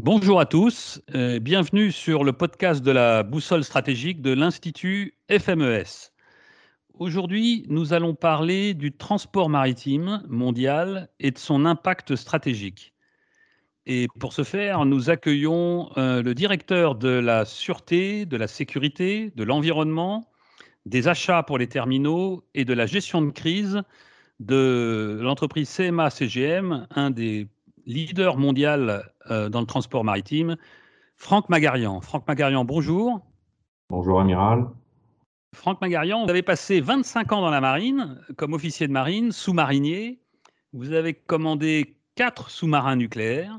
Bonjour à tous, bienvenue sur le podcast de la boussole stratégique de l'Institut FMES. Aujourd'hui, nous allons parler du transport maritime mondial et de son impact stratégique. Et pour ce faire, nous accueillons euh, le directeur de la sûreté, de la sécurité, de l'environnement, des achats pour les terminaux et de la gestion de crise de l'entreprise CMA-CGM, un des leader mondial euh, dans le transport maritime, Franck Magarian. Franck Magarian, bonjour. Bonjour, amiral. Franck Magarian, vous avez passé 25 ans dans la marine comme officier de marine, sous-marinier. Vous avez commandé quatre sous-marins nucléaires.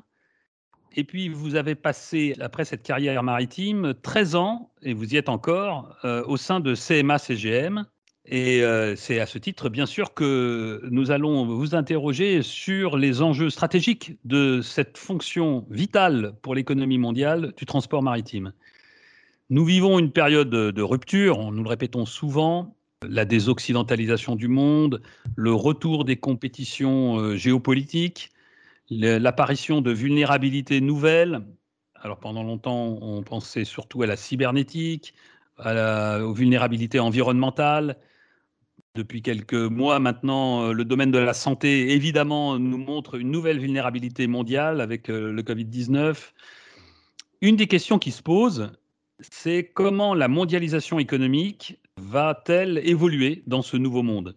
Et puis, vous avez passé, après cette carrière maritime, 13 ans, et vous y êtes encore, euh, au sein de CMA-CGM, et euh, c'est à ce titre, bien sûr, que nous allons vous interroger sur les enjeux stratégiques de cette fonction vitale pour l'économie mondiale du transport maritime. Nous vivons une période de rupture, nous le répétons souvent, la désoccidentalisation du monde, le retour des compétitions euh, géopolitiques, l'apparition de vulnérabilités nouvelles. Alors pendant longtemps, on pensait surtout à la cybernétique, aux vulnérabilités environnementales, depuis quelques mois maintenant, euh, le domaine de la santé, évidemment, nous montre une nouvelle vulnérabilité mondiale avec euh, le Covid-19. Une des questions qui se posent, c'est comment la mondialisation économique va-t-elle évoluer dans ce nouveau monde?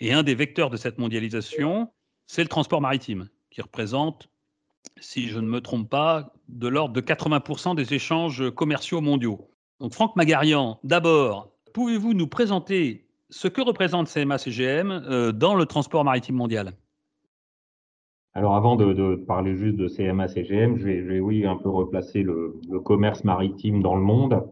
Et un des vecteurs de cette mondialisation, c'est le transport maritime, qui représente, si je ne me trompe pas, de l'ordre de 80% des échanges commerciaux mondiaux. Donc Franck Magarian, d'abord, pouvez-vous nous présenter ce que représente CMA-CGM euh, dans le transport maritime mondial? Alors avant de, parler juste de CMA-CGM, je vais, oui un peu replacer le, commerce maritime dans le monde.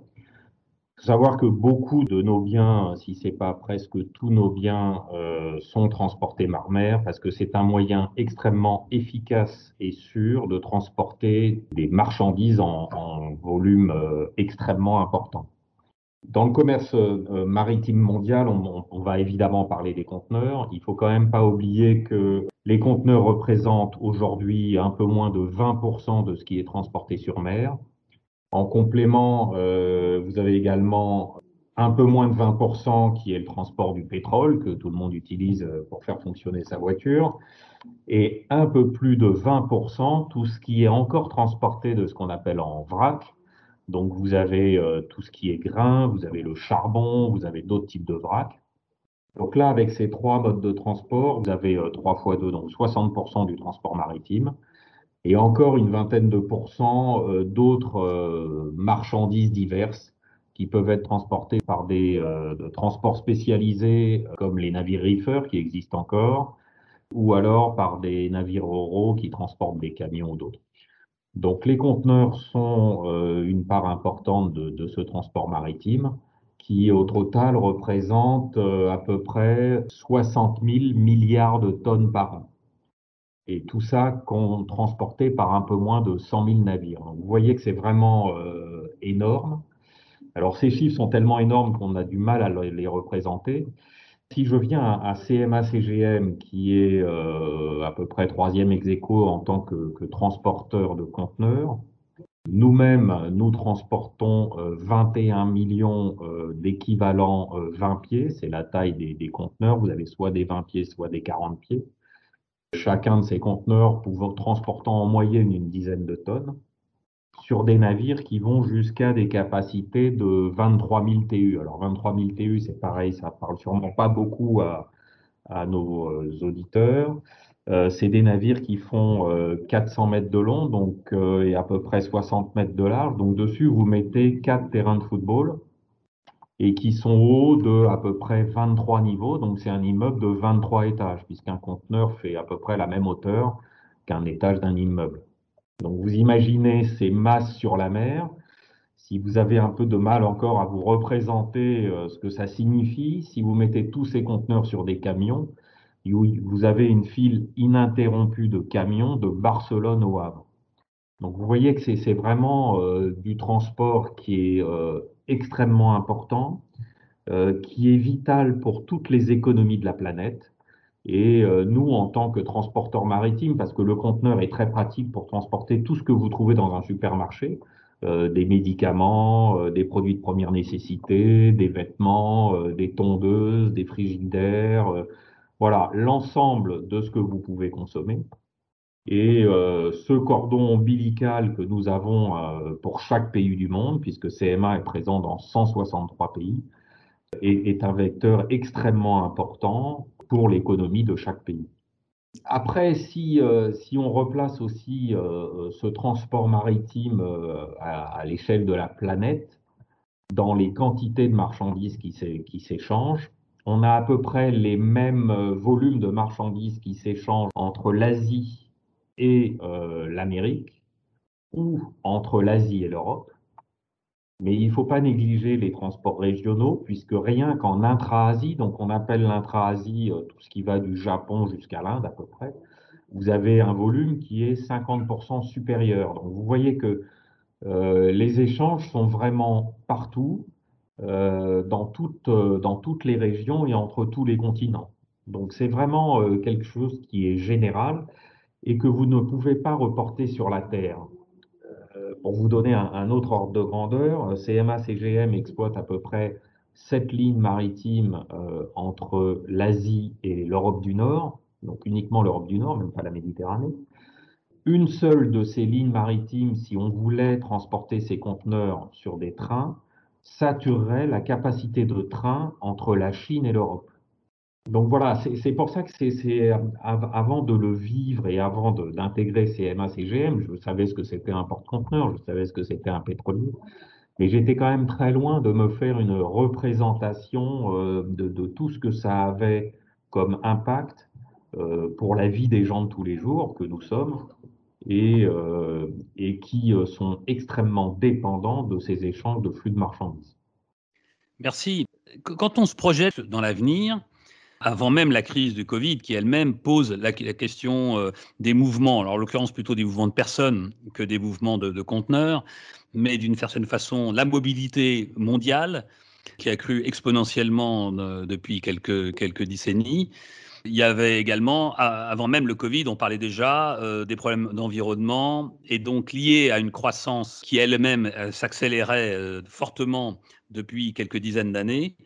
Faut savoir que beaucoup de nos biens, si ce n'est pas presque tous nos biens, euh, sont transportés par mer parce que c'est un moyen extrêmement efficace et sûr de transporter des marchandises en, volume euh, extrêmement important. Dans le commerce euh, maritime mondial, on, va évidemment parler des conteneurs. Il faut quand même pas oublier que les conteneurs représentent aujourd'hui un peu moins de 20% de ce qui est transporté sur mer. En complément, euh, vous avez également un peu moins de 20% qui est le transport du pétrole que tout le monde utilise euh, pour faire fonctionner sa voiture et un peu plus de 20% tout ce qui est encore transporté de ce qu'on appelle en vrac, donc vous avez euh, tout ce qui est grain, vous avez le charbon, vous avez d'autres types de vrac. Donc là, avec ces trois modes de transport, vous avez euh, 3 fois 2, donc 60% du transport maritime, et encore une vingtaine de pourcents euh, d'autres euh, marchandises diverses qui peuvent être transportées par des transports spécialisés comme les navires reefers qui existent encore, ou alors par des navires oraux qui transportent des camions ou d'autres. Donc les conteneurs sont euh, une part importante de, ce transport maritime qui au total représente euh, à peu près 60 000 milliards de tonnes par an. Et tout ça transporté par un peu moins de 100 000 navires. vous voyez que c'est vraiment euh, énorme. Alors ces chiffres sont tellement énormes qu'on a du mal à les représenter. Si je viens à CMA-CGM, qui est euh, à peu près troisième ex en tant que, transporteur de conteneurs, nous-mêmes, nous transportons 21 euh, millions euh, d'équivalents 20 pieds, c'est la taille des, conteneurs, vous avez soit des 20 pieds, soit des 40 pieds. Chacun de ces conteneurs transportant en moyenne une dizaine de tonnes sur des navires qui vont jusqu'à des capacités de 23 000 TU. Alors 23 000 TU, c'est pareil, ça parle sûrement pas beaucoup à, nos euh, auditeurs. Euh, c'est des navires qui font 400 euh, mètres de long donc, et à peu près 60 mètres de large. Donc dessus, vous mettez quatre terrains de football et qui sont hauts de à peu près 23 niveaux. Donc c'est un immeuble de 23 étages, puisqu'un conteneur fait à peu près la même hauteur qu'un étage d'un immeuble. Donc vous imaginez ces masses sur la mer. Si vous avez un peu de mal encore à vous représenter euh, ce que ça signifie, si vous mettez tous ces conteneurs sur des camions, vous avez une file ininterrompue de camions de Barcelone au Havre. Donc vous voyez que c'est vraiment euh, du transport qui est euh, extrêmement important, qui est vital pour toutes les économies de la planète Et euh, nous, en tant que transporteurs maritimes, parce que le conteneur est très pratique pour transporter tout ce que vous trouvez dans un supermarché, euh, des médicaments, euh, des produits de première nécessité, des vêtements, des tondeuses, des frigidaires, voilà, l'ensemble de ce que vous pouvez consommer. Et ce cordon ombilical que nous avons pour chaque pays du monde, puisque CMA est présent dans 163 pays, est un vecteur extrêmement important pour l'économie de chaque pays. Après, si, euh, on replace aussi euh, ce transport maritime euh, à, l'échelle de la planète, dans les quantités de marchandises qui s'échangent, on a à peu près les mêmes volumes de marchandises qui s'échangent entre l'Asie et l'Amérique, ou entre l'Asie et l'Europe. Mais il ne faut pas négliger les transports régionaux, puisque rien qu'en intra-Asie, donc on appelle l'intra-Asie euh, tout ce qui va du Japon jusqu'à l'Inde à peu près, vous avez un volume qui est 50% supérieur. Donc vous voyez que euh, les échanges sont vraiment partout, euh, dans, toutes, dans toutes les régions et entre tous les continents. Donc c'est vraiment quelque chose qui est général et que vous ne pouvez pas reporter sur la Terre. Pour vous donner un, autre ordre de grandeur, euh, CMA CGM exploite à peu près sept lignes maritimes euh, entre l'Asie et l'Europe du Nord, donc uniquement l'Europe du Nord, même pas la Méditerranée. Une seule de ces lignes maritimes, si on voulait transporter ces conteneurs sur des trains, saturerait la capacité de train entre la Chine et l'Europe. Donc voilà, c'est pour ça que c'est avant de le vivre et avant d'intégrer CMA, CGM, je savais ce que c'était un porte-conteneur, je savais ce que c'était un pétrolier, mais j'étais quand même très loin de me faire une représentation euh, de, tout ce que ça avait comme impact euh, pour la vie des gens de tous les jours que nous sommes euh, et qui sont extrêmement dépendants de ces échanges de flux de marchandises. Merci. Quand on se projette dans l'avenir, avant même la crise du Covid, qui elle-même pose la, question euh, des mouvements, alors en l'occurrence plutôt des mouvements de personnes que des mouvements de, conteneurs, mais d'une certaine façon, la mobilité mondiale, qui a cru exponentiellement euh, depuis quelques, quelques décennies. Il y avait également, avant même le Covid, on parlait déjà euh, des problèmes d'environnement et donc liés à une croissance qui elle-même s'accélérait fortement depuis quelques dizaines d'années.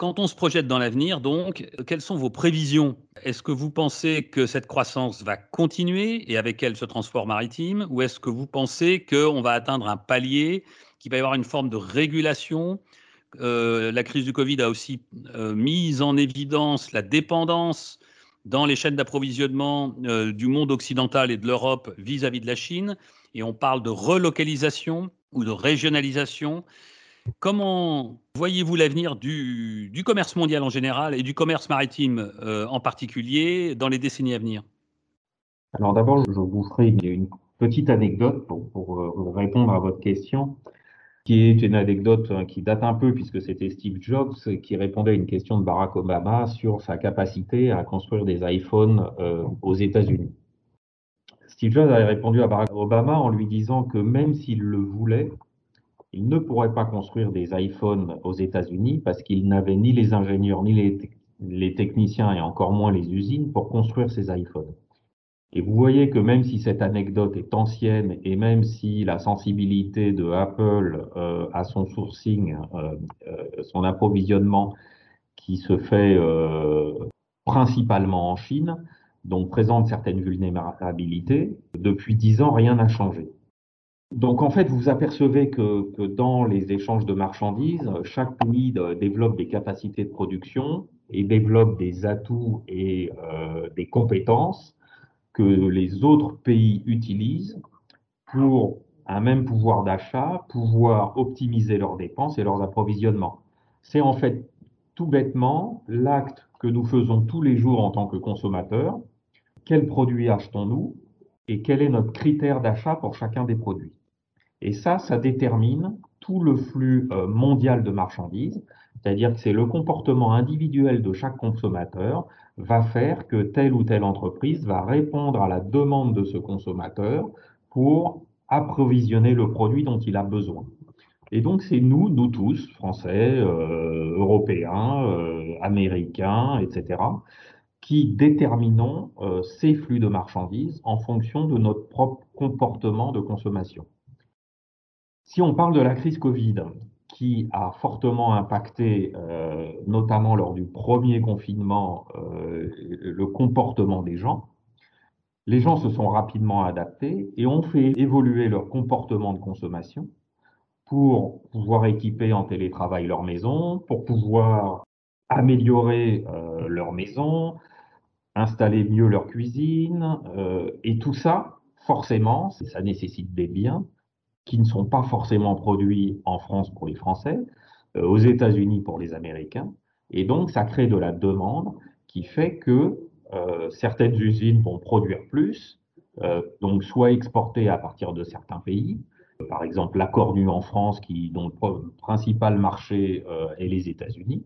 Quand on se projette dans l'avenir, donc, quelles sont vos prévisions? Est-ce que vous pensez que cette croissance va continuer et avec elle ce transport maritime? Ou est-ce que vous pensez qu'on va atteindre un palier, qu'il va y avoir une forme de régulation? Euh, La crise du Covid a aussi euh, mis en évidence la dépendance dans les chaînes d'approvisionnement euh, du monde occidental et de l'Europe vis-à-vis de la Chine. Et on parle de relocalisation ou de régionalisation. Comment voyez-vous l'avenir du, commerce mondial en général et du commerce maritime euh, en particulier dans les décennies à venir? Alors d'abord, je vous ferai une, petite anecdote pour, euh, répondre à votre question, qui est une anecdote hein, qui date un peu puisque c'était Steve Jobs qui répondait à une question de Barack Obama sur sa capacité à construire des iPhones euh, aux États-Unis. Steve Jobs avait répondu à Barack Obama en lui disant que même s'il le voulait, il ne pourrait pas construire des iPhones aux États-Unis parce qu'il n'avait ni les ingénieurs, ni les, techniciens et encore moins les usines pour construire ces iPhones. Et vous voyez que même si cette anecdote est ancienne et même si la sensibilité de Apple euh, à son sourcing, euh, euh, son approvisionnement qui se fait principalement en Chine, donc présente certaines vulnérabilités, depuis dix ans, rien n'a changé. Donc en fait, vous apercevez que, dans les échanges de marchandises, chaque pays développe des capacités de production et développe des atouts et euh, des compétences que les autres pays utilisent pour un même pouvoir d'achat, pouvoir optimiser leurs dépenses et leurs approvisionnements. C'est en fait tout bêtement l'acte que nous faisons tous les jours en tant que consommateurs. Quels produits achetons-nous et quel est notre critère d'achat pour chacun des produits? Et ça, ça détermine tout le flux euh, mondial de marchandises, c'est-à-dire que c'est le comportement individuel de chaque consommateur va faire que telle ou telle entreprise va répondre à la demande de ce consommateur pour approvisionner le produit dont il a besoin. Et donc c'est nous, nous tous, Français, euh, Européens, euh, Américains, etc., qui déterminons ces flux de marchandises en fonction de notre propre comportement de consommation. Si on parle de la crise Covid, qui a fortement impacté, euh, notamment lors du premier confinement, euh, le comportement des gens, les gens se sont rapidement adaptés et ont fait évoluer leur comportement de consommation pour pouvoir équiper en télétravail leur maison, pour pouvoir améliorer euh, leur maison, installer mieux leur cuisine, et tout ça, forcément, ça nécessite des biens qui ne sont pas forcément produits en France pour les Français, euh, aux États-Unis pour les Américains, et donc ça crée de la demande qui fait que euh, certaines usines vont produire plus, euh, donc soit exporter à partir de certains pays, par exemple la cornue en France, qui, dont le principal marché est les États-Unis,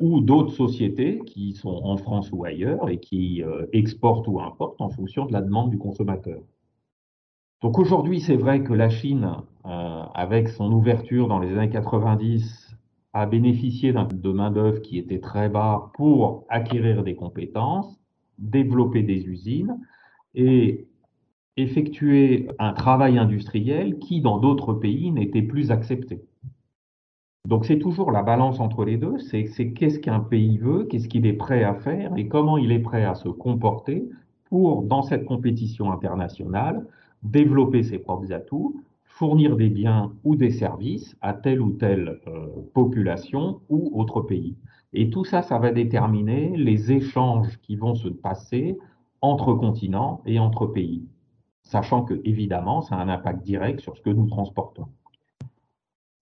ou d'autres sociétés qui sont en France ou ailleurs et qui exportent ou importent en fonction de la demande du consommateur. Donc aujourd'hui, c'est vrai que la Chine, avec son ouverture dans les années 90, a bénéficié de main-d'œuvre qui était très bas pour acquérir des compétences, développer des usines et effectuer un travail industriel qui, dans d'autres pays, n'était plus accepté. Donc c'est toujours la balance entre les deux, c'est qu'est-ce qu'un pays veut, qu'est-ce qu'il est prêt à faire et comment il est prêt à se comporter pour, dans cette compétition internationale, développer ses propres atouts, fournir des biens ou des services à telle ou telle euh, population ou autre pays. Et tout ça, ça va déterminer les échanges qui vont se passer entre continents et entre pays, sachant que, évidemment, ça a un impact direct sur ce que nous transportons.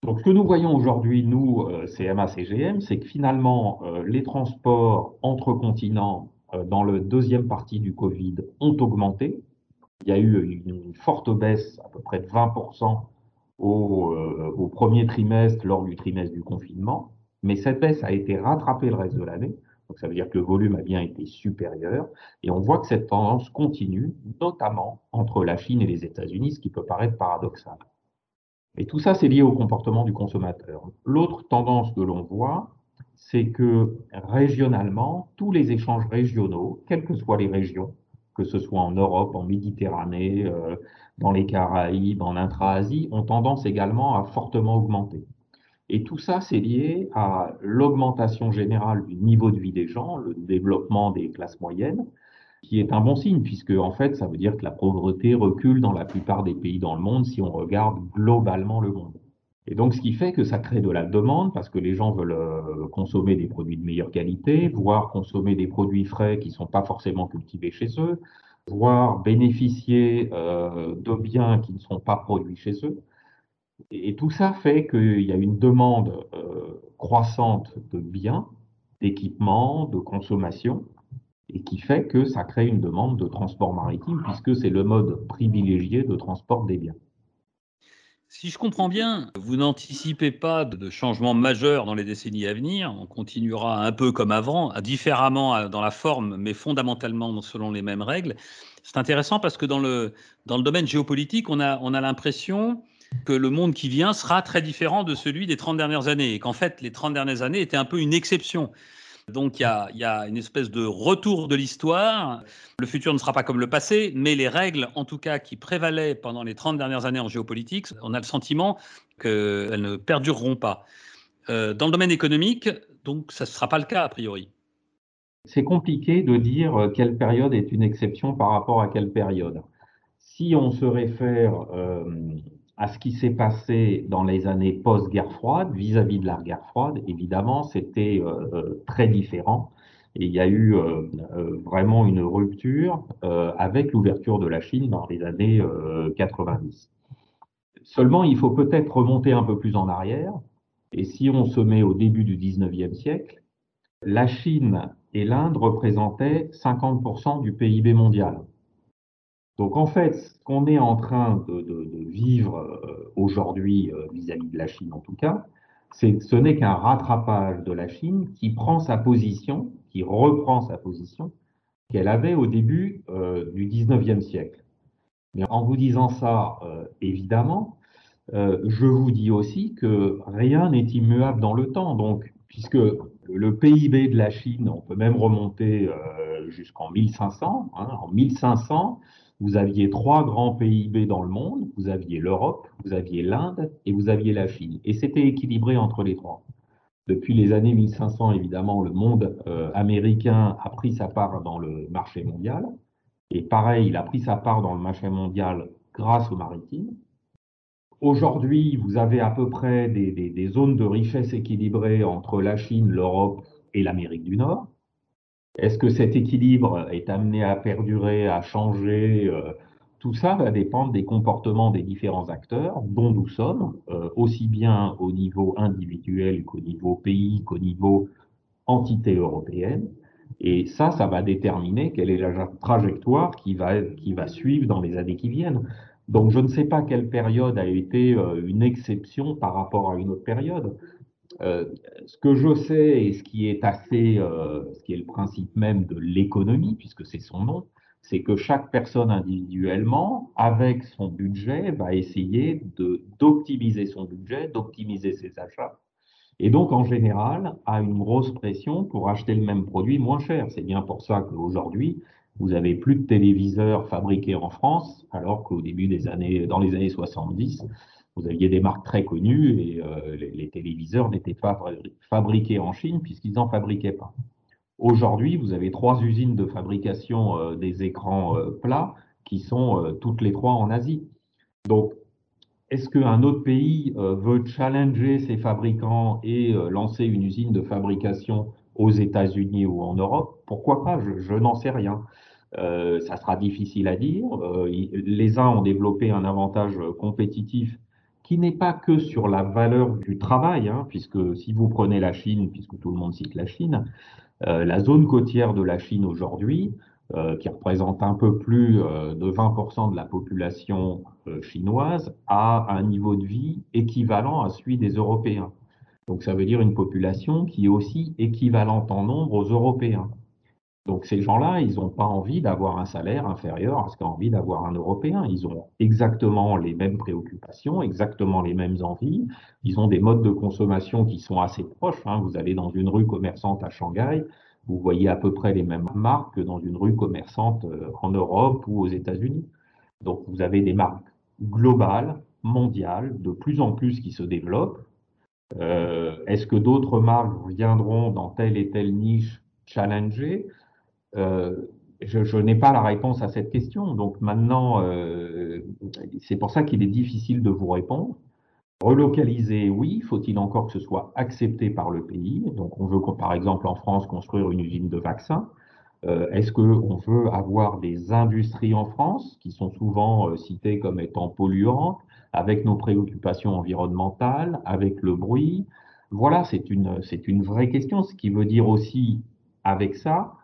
Donc, ce que nous voyons aujourd'hui, nous, euh, CMA, CGM, c'est que finalement, euh, les transports entre continents dans la deuxième partie du Covid ont augmenté. Il y a eu une forte baisse, à peu près de 20% au, au premier trimestre lors du trimestre du confinement. Mais cette baisse a été rattrapée le reste de l'année. Donc ça veut dire que le volume a bien été supérieur. Et on voit que cette tendance continue, notamment entre la Chine et les États-Unis, ce qui peut paraître paradoxal. Et tout ça, c'est lié au comportement du consommateur. L'autre tendance que l'on voit, c'est que régionalement, tous les échanges régionaux, quelles que soient les régions, que ce soit en Europe, en Méditerranée, euh, dans les Caraïbes, en intra-Asie, ont tendance également à fortement augmenter. Et tout ça, c'est lié à l'augmentation générale du niveau de vie des gens, le développement des classes moyennes, qui est un bon signe, puisque en fait, ça veut dire que la pauvreté recule dans la plupart des pays dans le monde si on regarde globalement le monde. Et donc, ce qui fait que ça crée de la demande, parce que les gens veulent euh, consommer des produits de meilleure qualité, voire consommer des produits frais qui ne sont pas forcément cultivés chez eux, voire bénéficier euh, de biens qui ne sont pas produits chez eux. Et tout ça fait qu'il y a une demande euh, croissante de biens, d'équipements, de consommation, et qui fait que ça crée une demande de transport maritime, puisque c'est le mode privilégié de transport des biens. Si je comprends bien, vous n'anticipez pas de changement majeur dans les décennies à venir. On continuera un peu comme avant, différemment dans la forme, mais fondamentalement selon les mêmes règles. C'est intéressant parce que dans le, domaine géopolitique, on a, on a l'impression que le monde qui vient sera très différent de celui des 30 dernières années et qu'en fait, les 30 dernières années étaient un peu une exception. Donc il y, a, une espèce de retour de l'histoire. Le futur ne sera pas comme le passé, mais les règles, en tout cas, qui prévalaient pendant les 30 dernières années en géopolitique, on a le sentiment qu'elles ne perdureront pas. Euh, dans le domaine économique, donc ça ne sera pas le cas a priori. C'est compliqué de dire euh, quelle période est une exception par rapport à quelle période. Si on se réfère euh, à ce qui s'est passé dans les années post-guerre froide, vis-à-vis de la guerre froide, évidemment, c'était euh, euh, très différent. Et il y a eu euh, vraiment une rupture avec l'ouverture de la Chine dans les années 90. Seulement, il faut peut-être remonter un peu plus en arrière. Et si on se met au début du 19e siècle, la Chine et l'Inde représentaient 50% du PIB mondial. Donc en fait, ce qu'on est en train de, vivre euh, aujourd'hui euh, vis-à-vis de la Chine en tout cas, c'est ce n'est qu'un rattrapage de la Chine qui prend sa position, qui reprend sa position qu'elle avait au début euh, du 19e siècle. Mais en vous disant ça, évidemment, je vous dis aussi que rien n'est immuable dans le temps. Donc puisque le PIB de la Chine, on peut même remonter jusqu'en 1500. Hein. en 1500, vous aviez trois grands PIB dans le monde. Vous aviez l'Europe, vous aviez l'Inde et vous aviez la Chine. Et c'était équilibré entre les trois. Depuis les années 1500, évidemment, le monde euh, américain a pris sa part dans le marché mondial. Et pareil, il a pris sa part dans le marché mondial grâce aux maritimes. Aujourd'hui, vous avez à peu près des, zones de richesse équilibrées entre la Chine, l'Europe et l'Amérique du Nord. Est-ce que cet équilibre est amené à perdurer, à changer euh, Tout ça va dépendre des comportements des différents acteurs dont nous sommes, euh, aussi bien au niveau individuel qu'au niveau pays, qu'au niveau entité européenne. Et ça, ça va déterminer quelle est la trajectoire qui va, qui va suivre dans les années qui viennent. Donc je ne sais pas quelle période a été euh, une exception par rapport à une autre période. Euh, ce que je sais et ce qui est assez, euh, ce qui est le principe même de l'économie, puisque c'est son nom, c'est que chaque personne individuellement, avec son budget, va essayer d'optimiser son budget, d'optimiser ses achats, et donc en général a une grosse pression pour acheter le même produit moins cher. C'est bien pour ça qu'aujourd'hui, vous avez plus de téléviseurs fabriqués en France, alors qu'au début des années, dans les années 70, vous aviez des marques très connues et euh, les, téléviseurs n'étaient pas fabriqués en Chine puisqu'ils n'en fabriquaient pas. Aujourd'hui, vous avez trois usines de fabrication euh, des écrans euh, plats qui sont toutes les trois en Asie. Donc, est-ce qu'un autre pays veut challenger ses fabricants et lancer une usine de fabrication aux États-Unis ou en Europe? Pourquoi pas? Je n'en sais rien. Euh, ça sera difficile à dire. Euh, les uns ont développé un avantage compétitif qui n'est pas que sur la valeur du travail, hein, puisque si vous prenez la Chine, puisque tout le monde cite la Chine, euh, la zone côtière de la Chine aujourd'hui, qui représente un peu plus de 20% de la population chinoise, a un niveau de vie équivalent à celui des Européens. Donc ça veut dire une population qui est aussi équivalente en nombre aux Européens. Donc ces gens-là, ils n'ont pas envie d'avoir un salaire inférieur à ce qu'a envie d'avoir un Européen. Ils ont exactement les mêmes préoccupations, exactement les mêmes envies. Ils ont des modes de consommation qui sont assez proches. Hein. Vous allez dans une rue commerçante à Shanghai, vous voyez à peu près les mêmes marques que dans une rue commerçante euh, en Europe ou aux États-Unis. Donc vous avez des marques globales, mondiales, de plus en plus qui se développent. Euh, est-ce que d'autres marques viendront dans telle et telle niche challenger? Euh, je, n'ai pas la réponse à cette question. Donc maintenant, euh, c'est pour ça qu'il est difficile de vous répondre. Relocaliser, oui, faut-il encore que ce soit accepté par le pays? Donc on veut, par exemple, en France, construire une usine de vaccins. Euh, est-ce qu'on veut avoir des industries en France qui sont souvent citées comme étant polluantes, avec nos préoccupations environnementales, avec le bruit? Voilà, c'est une, une vraie question. Ce qui veut dire aussi, avec ça,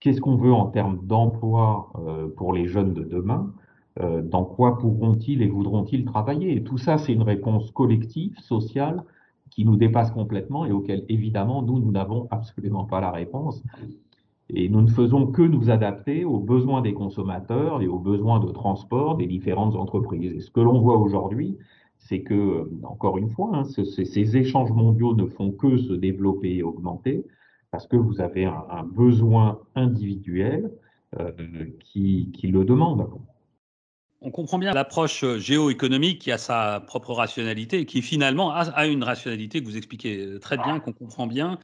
Qu'est-ce qu'on veut en termes d'emploi euh, pour les jeunes de demain euh, Dans quoi pourront-ils et voudront-ils travailler? Et tout ça, c'est une réponse collective, sociale, qui nous dépasse complètement et auquel, évidemment, nous, nous n'avons absolument pas la réponse. Et nous ne faisons que nous adapter aux besoins des consommateurs et aux besoins de transport des différentes entreprises. Et ce que l'on voit aujourd'hui, c'est que, encore une fois, hein, ces échanges mondiaux ne font que se développer et augmenter parce que vous avez un, besoin individuel euh, qui, qui, le demande. On comprend bien l'approche géoéconomique qui a sa propre rationalité et qui finalement a, une rationalité que vous expliquez très bien, qu'on comprend bien.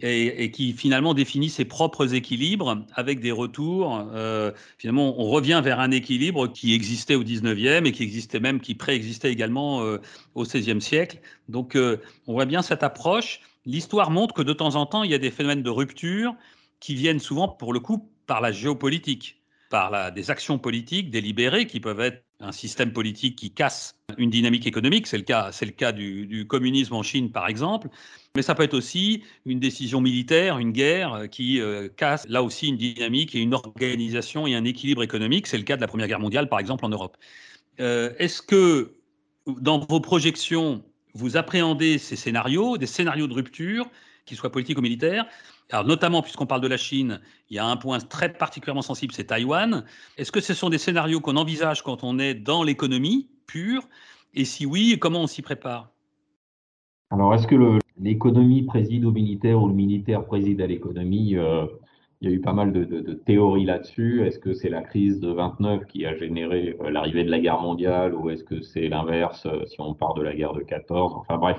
Et, qui finalement définit ses propres équilibres avec des retours. Euh, finalement, on revient vers un équilibre qui existait au 19e et qui existait même, qui préexistait également euh, au 16e siècle. Donc, on voit bien cette approche l'histoire montre que de temps en temps, il y a des phénomènes de rupture qui viennent souvent, pour le coup, par la géopolitique, par des actions politiques délibérées qui peuvent être un système politique qui casse une dynamique économique. C'est le cas, c'est le cas du, communisme en Chine, par exemple. Mais ça peut être aussi une décision militaire, une guerre qui euh, casse là aussi une dynamique et une organisation et un équilibre économique. C'est le cas de la Première Guerre mondiale, par exemple, en Europe. Euh, est-ce que dans vos projections, vous appréhendez ces scénarios, des scénarios de rupture, qu'ils soient politiques ou militaires. Alors, notamment, puisqu'on parle de la Chine, il y a un point très particulièrement sensible, c'est Taïwan. Est-ce que ce sont des scénarios qu'on envisage quand on est dans l'économie pure? Et si oui, comment on s'y prépare? Alors, est-ce que l'économie préside au militaire ou le militaire préside à l'économie euh, Il y a eu pas mal de, théories là-dessus. Est-ce que c'est la crise de 29 qui a généré euh, l'arrivée de la guerre mondiale ou est-ce que c'est l'inverse euh, si on part de la guerre de 14 Enfin bref,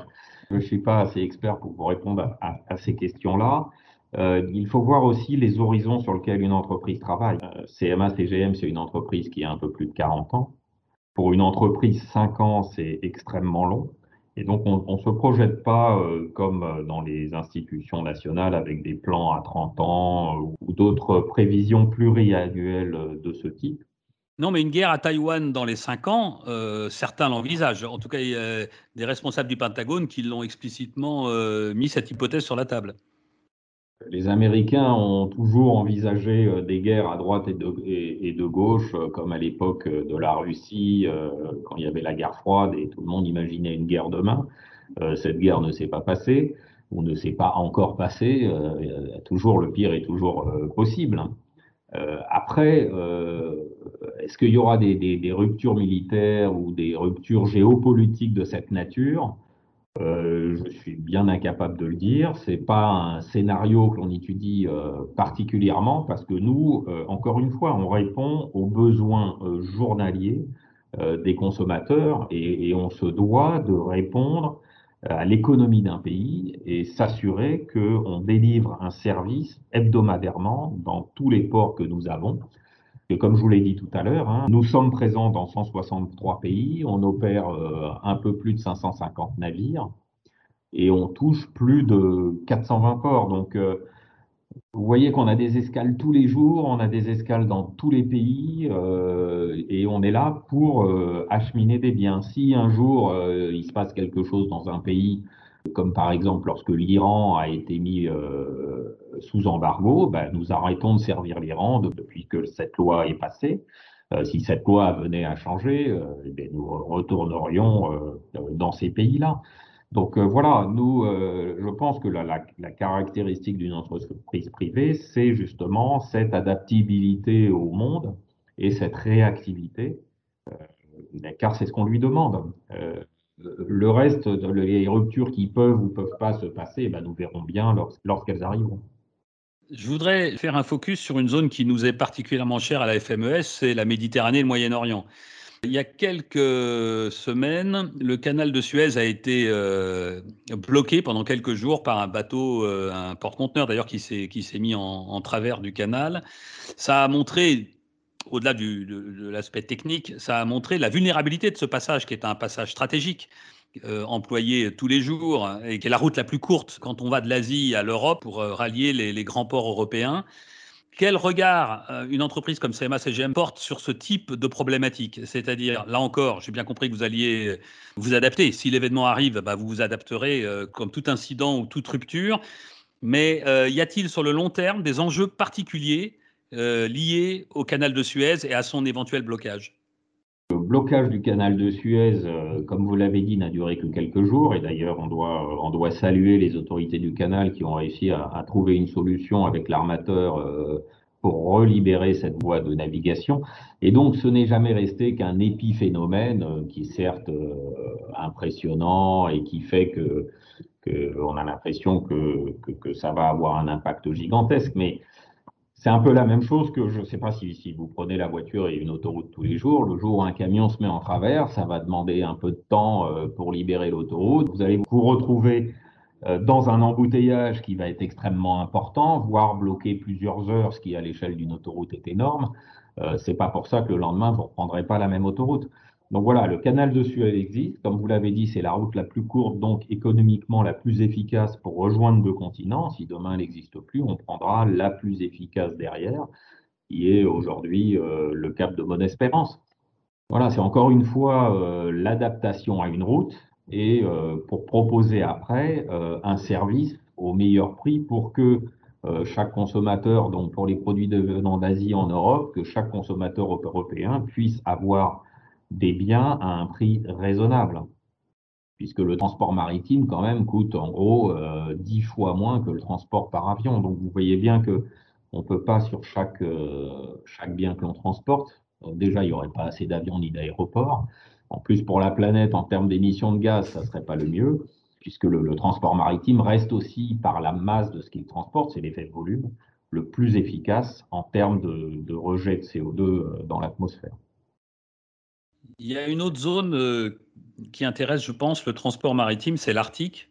je ne suis pas assez expert pour vous répondre à, ces questions-là. Euh, il faut voir aussi les horizons sur lesquels une entreprise travaille. CMA, CGM, c'est une entreprise qui a un peu plus de 40 ans. Pour une entreprise, 5 ans, c'est extrêmement long. Et donc, on ne se projette pas euh, comme euh, dans les institutions nationales avec des plans à 30 ans euh, ou d'autres prévisions pluriannuelles de ce type. Non, mais une guerre à Taïwan dans les 5 ans, certains l'envisagent. En tout cas, il y a des responsables du Pentagone qui l'ont explicitement mis cette hypothèse sur la table. Les Américains ont toujours envisagé des guerres à droite et de, gauche, comme à l'époque de la Russie, euh, quand il y avait la guerre froide et tout le monde imaginait une guerre demain. Euh, cette guerre ne s'est pas passée, ou ne s'est pas encore passée. Euh, toujours le pire est toujours possible. après, est-ce qu'il y aura des, ruptures militaires ou des ruptures géopolitiques de cette nature? Euh, je suis bien incapable de le dire. C'est pas un scénario que l'on étudie euh, particulièrement parce que nous, euh, encore une fois, on répond aux besoins euh, journaliers euh, des consommateurs et, et, on se doit de répondre à l'économie d'un pays et s'assurer qu'on délivre un service hebdomadairement dans tous les ports que nous avons et comme je vous l'ai dit tout à l'heure, hein, nous sommes présents dans 163 pays, on opère euh, un peu plus de 550 navires et on touche plus de 420 ports. Donc, euh, vous voyez qu'on a des escales tous les jours, on a des escales dans tous les pays euh, et on est là pour acheminer des biens. Si un jour il se passe quelque chose dans un pays, comme par exemple lorsque l'Iran a été mis euh, sous embargo, ben, nous arrêtons de servir l'Iran depuis que cette loi est passée. Euh, si cette loi venait à changer, euh, eh nous retournerions dans ces pays-là. Donc voilà, nous, je pense que la caractéristique d'une entreprise privée, c'est justement cette adaptabilité au monde et cette réactivité, car c'est ce qu'on lui demande le reste, les ruptures qui peuvent ou peuvent pas se passer, ben nous verrons bien lorsqu'elles arriveront. Je voudrais faire un focus sur une zone qui nous est particulièrement chère à la FMES, c'est la Méditerranée et le Moyen-Orient. Il y a quelques semaines, le canal de Suez a été euh, bloqué pendant quelques jours par un bateau, euh, un porte-conteneur d'ailleurs qui s'est mis en, en, travers du canal. Ça a montré, au-delà de, l'aspect technique, ça a montré la vulnérabilité de ce passage qui est un passage stratégique euh, employée tous les jours et qui est la route la plus courte quand on va de l'Asie à l'Europe pour euh, rallier les, grands ports européens. Quel regard euh, une entreprise comme CMA CGM porte sur ce type de problématique? C'est-à-dire, là encore, j'ai bien compris que vous alliez vous adapter. Si l'événement arrive, bah, vous vous adapterez comme tout incident ou toute rupture. Mais y a-t-il sur le long terme des enjeux particuliers euh, liés au canal de Suez et à son éventuel blocage le blocage du canal de Suez, euh, comme vous l'avez dit, n'a duré que quelques jours. Et d'ailleurs, on doit, euh, saluer les autorités du canal qui ont réussi à, trouver une solution avec l'armateur euh, pour relibérer cette voie de navigation. Et donc, ce n'est jamais resté qu'un épiphénomène qui est certes impressionnant et qui fait que, on a l'impression que, que, ça va avoir un impact gigantesque. Mais c'est un peu la même chose que, je ne sais pas si, si, vous prenez la voiture et une autoroute tous les jours, le jour où un camion se met en travers, ça va demander un peu de temps euh, pour libérer l'autoroute. Vous allez vous retrouver euh, dans un embouteillage qui va être extrêmement important, voire bloquer plusieurs heures, ce qui à l'échelle d'une autoroute est énorme. Euh, c'est pas pour ça que le lendemain, vous ne reprendrez pas la même autoroute. Donc voilà, le canal de Suez existe. Comme vous l'avez dit, c'est la route la plus courte, donc économiquement la plus efficace pour rejoindre deux continents. Si demain elle n'existe plus, on prendra la plus efficace derrière, qui est aujourd'hui euh, le cap de Bonne-Espérance. Voilà, c'est encore une fois euh, l'adaptation à une route et euh, pour proposer après un service au meilleur prix pour que chaque consommateur, donc pour les produits venant d'Asie en Europe, que chaque consommateur européen puisse avoir des biens à un prix raisonnable, puisque le transport maritime, quand même, coûte en gros euh, 10 fois moins que le transport par avion. Donc, vous voyez bien que on ne peut pas, sur chaque, euh, chaque bien que l'on transporte, donc déjà, il n'y aurait pas assez d'avions ni d'aéroports. En plus, pour la planète, en termes d'émissions de gaz, ça ne serait pas le mieux. puisque le, transport maritime reste aussi, par la masse de ce qu'il transporte, c'est l'effet de volume, le plus efficace en termes de, rejet de CO2 euh, dans l'atmosphère. Il y a une autre zone euh, qui intéresse, je pense, le transport maritime, c'est l'Arctique.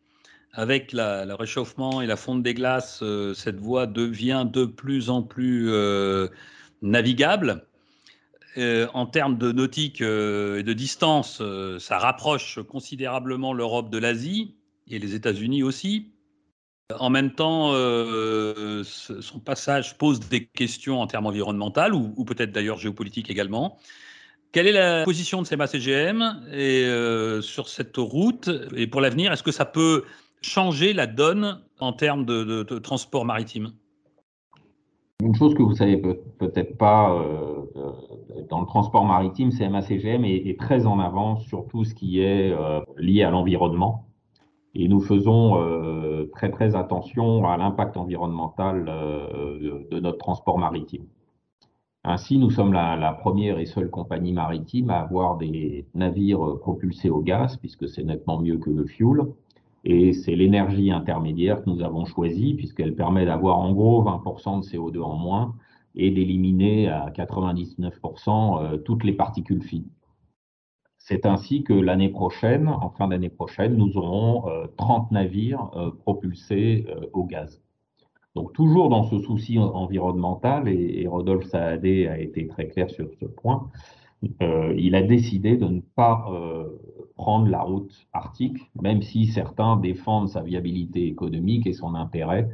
Avec le réchauffement et la fonte des glaces, euh, cette voie devient de plus en plus navigable. en termes de nautique et de distance, ça rapproche considérablement l'Europe de l'Asie et les États-Unis aussi. En même temps, euh, son passage pose des questions en termes environnementaux ou, peut-être d'ailleurs géopolitiques également. Quelle est la position de CMA-CGM euh, sur cette route Et pour l'avenir, est-ce que ça peut changer la donne en termes de, transport maritime? Une chose que vous savez peut-être pas euh, dans le transport maritime, CMA-CGM est, très en avance sur tout ce qui est lié à l'environnement et nous faisons euh, très très attention à l'impact environnemental euh, de notre transport maritime. Ainsi, nous sommes la, première et seule compagnie maritime à avoir des navires propulsés au gaz, puisque c'est nettement mieux que le fuel. Et c'est l'énergie intermédiaire que nous avons choisie, puisqu'elle permet d'avoir en gros 20% de CO2 en moins et d'éliminer à 99% euh, toutes les particules fines. C'est ainsi que l'année prochaine, en fin d'année prochaine, nous aurons 30 euh, navires euh, propulsés au gaz. Donc toujours dans ce souci environnemental, et, Rodolphe Saadé a été très clair sur ce point, il a décidé de ne pas prendre la route arctique, même si certains défendent sa viabilité économique et son intérêt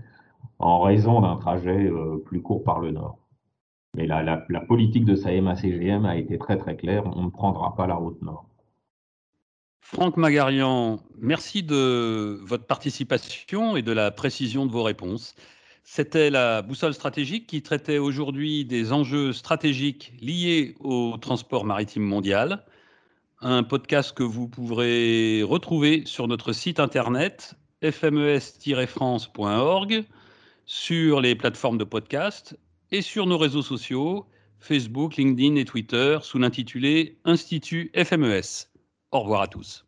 en raison d'un trajet plus court par le nord. Mais la, politique de SAEMA-CGM a été très très claire, on ne prendra pas la route nord. Franck Magarian, merci de votre participation et de la précision de vos réponses. C'était la boussole stratégique qui traitait aujourd'hui des enjeux stratégiques liés au transport maritime mondial. Un podcast que vous pourrez retrouver sur notre site internet fmes-france.org, sur les plateformes de podcast et sur nos réseaux sociaux, Facebook, LinkedIn et Twitter, sous l'intitulé Institut FMES. Au revoir à tous.